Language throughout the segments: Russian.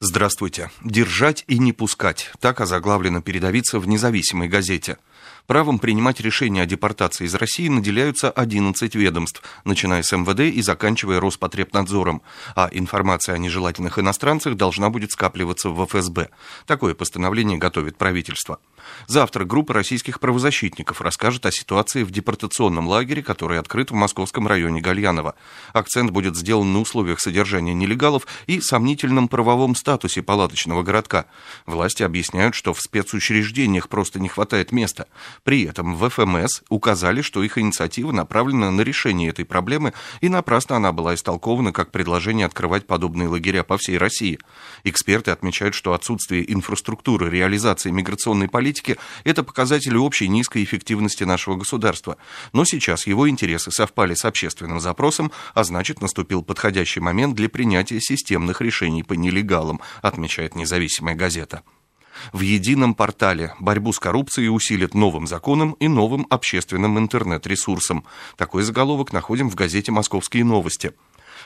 Здравствуйте. «Держать и не пускать» – так озаглавлено передовица в независимой газете. Правом принимать решения о депортации из России наделяются 11 ведомств, начиная с МВД и заканчивая Роспотребнадзором. А информация о нежелательных иностранцах должна будет скапливаться в ФСБ. Такое постановление готовит правительство. Завтра группа российских правозащитников расскажет о ситуации в депортационном лагере, который открыт в московском районе Гальянова. Акцент будет сделан на условиях содержания нелегалов и сомнительном правовом статусе палаточного городка. Власти объясняют, что в спецучреждениях просто не хватает места. При этом в ФМС указали, что их инициатива направлена на решение этой проблемы, и напрасно она была истолкована как предложение открывать подобные лагеря по всей России. Эксперты отмечают, что отсутствие инфраструктуры реализации миграционной политики – это показатель общей низкой эффективности нашего государства. Но сейчас его интересы совпали с общественным запросом, а значит наступил подходящий момент для принятия системных решений по нелегалам, отмечает независимая газета. В едином портале борьбу с коррупцией усилит новым законом и новым общественным интернет-ресурсом. Такой заголовок находим в газете «Московские новости».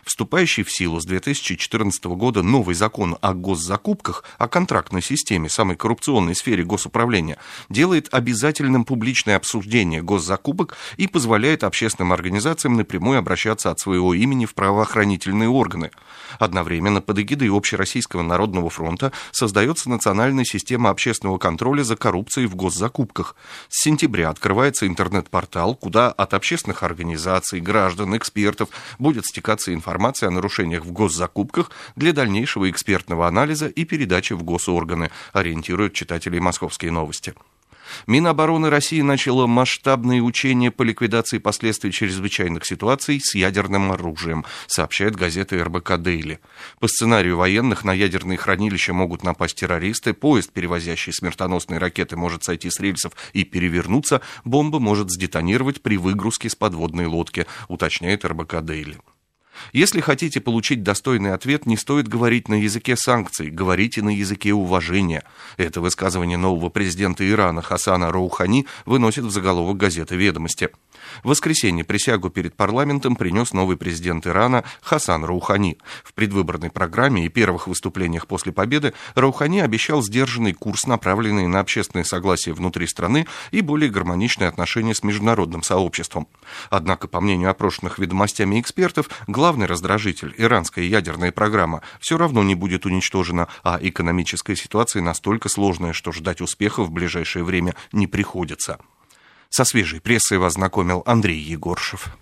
Вступающий в силу с 2014 года новый закон о госзакупках, о контрактной системе, самой коррупционной сфере госуправления, делает обязательным публичное обсуждение госзакупок и позволяет общественным организациям напрямую обращаться от своего имени в правоохранительные органы. Одновременно под эгидой Общероссийского народного фронта создается национальная система общественного контроля за коррупцией в госзакупках. С сентября открывается интернет-портал, куда от общественных организаций, граждан, экспертов будет стекаться информация информации о нарушениях в госзакупках для дальнейшего экспертного анализа и передачи в госорганы, ориентируют читателей «Московские новости». Минобороны России начало масштабные учения по ликвидации последствий чрезвычайных ситуаций с ядерным оружием, сообщает газета РБК «Дейли». По сценарию военных на ядерные хранилища могут напасть террористы, поезд, перевозящий смертоносные ракеты, может сойти с рельсов и перевернуться, бомба может сдетонировать при выгрузке с подводной лодки, уточняет РБК «Дейли». Если хотите получить достойный ответ, не стоит говорить на языке санкций, говорите на языке уважения. Это высказывание нового президента Ирана Хасана Роухани выносит в заголовок газеты «Ведомости». В воскресенье присягу перед парламентом принес новый президент Ирана Хасан Роухани. В предвыборной программе и первых выступлениях после победы Роухани обещал сдержанный курс, направленный на общественное согласие внутри страны и более гармоничные отношения с международным сообществом. Однако, по мнению опрошенных ведомостями экспертов, главный раздражитель, иранская ядерная программа, все равно не будет уничтожена, а экономическая ситуация настолько сложная, что ждать успеха в ближайшее время не приходится. Со свежей прессой вас знакомил Андрей Егоршев.